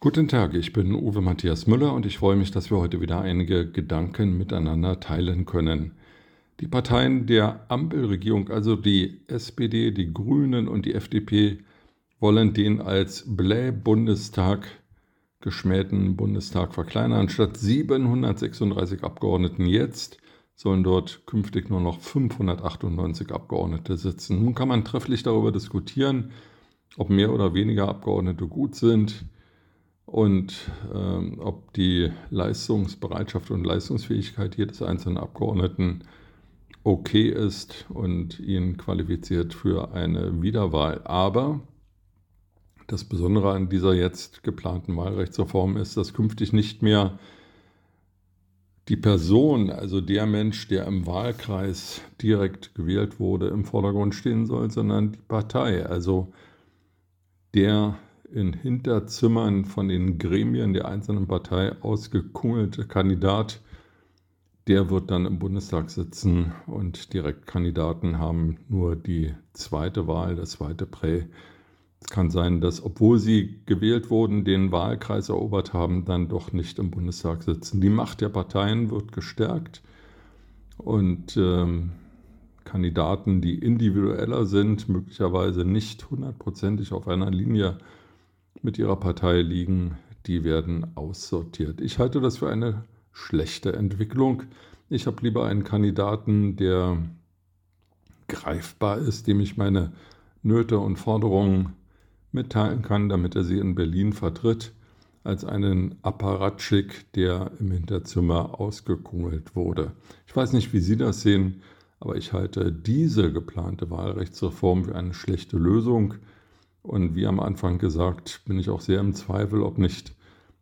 Guten Tag, ich bin Uwe Matthias Müller und ich freue mich, dass wir heute wieder einige Gedanken miteinander teilen können. Die Parteien der Ampelregierung, also die SPD, die Grünen und die FDP, wollen den als Blä-Bundestag geschmähten Bundestag verkleinern. Statt 736 Abgeordneten jetzt sollen dort künftig nur noch 598 Abgeordnete sitzen. Nun kann man trefflich darüber diskutieren, ob mehr oder weniger Abgeordnete gut sind und ähm, ob die Leistungsbereitschaft und Leistungsfähigkeit jedes einzelnen Abgeordneten okay ist und ihn qualifiziert für eine Wiederwahl. Aber das Besondere an dieser jetzt geplanten Wahlrechtsreform ist, dass künftig nicht mehr die Person, also der Mensch, der im Wahlkreis direkt gewählt wurde, im Vordergrund stehen soll, sondern die Partei, also der in Hinterzimmern von den Gremien der einzelnen Partei ausgekungelte Kandidat, der wird dann im Bundestag sitzen und Direktkandidaten haben nur die zweite Wahl, das zweite Prä. Es kann sein, dass, obwohl sie gewählt wurden, den Wahlkreis erobert haben, dann doch nicht im Bundestag sitzen. Die Macht der Parteien wird gestärkt und ähm, Kandidaten, die individueller sind, möglicherweise nicht hundertprozentig auf einer Linie mit ihrer Partei liegen, die werden aussortiert. Ich halte das für eine schlechte Entwicklung. Ich habe lieber einen Kandidaten, der greifbar ist, dem ich meine Nöte und Forderungen mitteilen kann, damit er sie in Berlin vertritt, als einen Apparatschik, der im Hinterzimmer ausgekungelt wurde. Ich weiß nicht, wie Sie das sehen, aber ich halte diese geplante Wahlrechtsreform für eine schlechte Lösung. Und wie am Anfang gesagt, bin ich auch sehr im Zweifel, ob nicht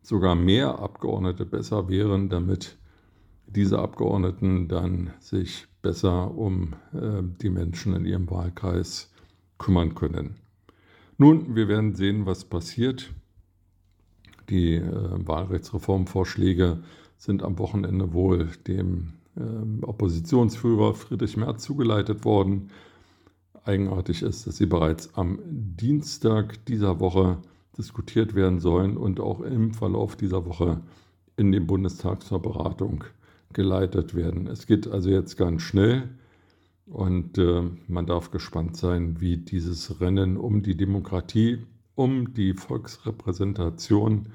sogar mehr Abgeordnete besser wären, damit diese Abgeordneten dann sich besser um äh, die Menschen in ihrem Wahlkreis kümmern können. Nun, wir werden sehen, was passiert. Die äh, Wahlrechtsreformvorschläge sind am Wochenende wohl dem äh, Oppositionsführer Friedrich Merz zugeleitet worden. Eigenartig ist, dass sie bereits am Dienstag dieser Woche diskutiert werden sollen und auch im Verlauf dieser Woche in den Bundestag zur Beratung geleitet werden. Es geht also jetzt ganz schnell und äh, man darf gespannt sein, wie dieses Rennen um die Demokratie, um die Volksrepräsentation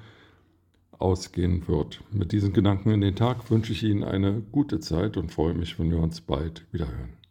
ausgehen wird. Mit diesen Gedanken in den Tag wünsche ich Ihnen eine gute Zeit und freue mich, wenn wir uns bald wiederhören.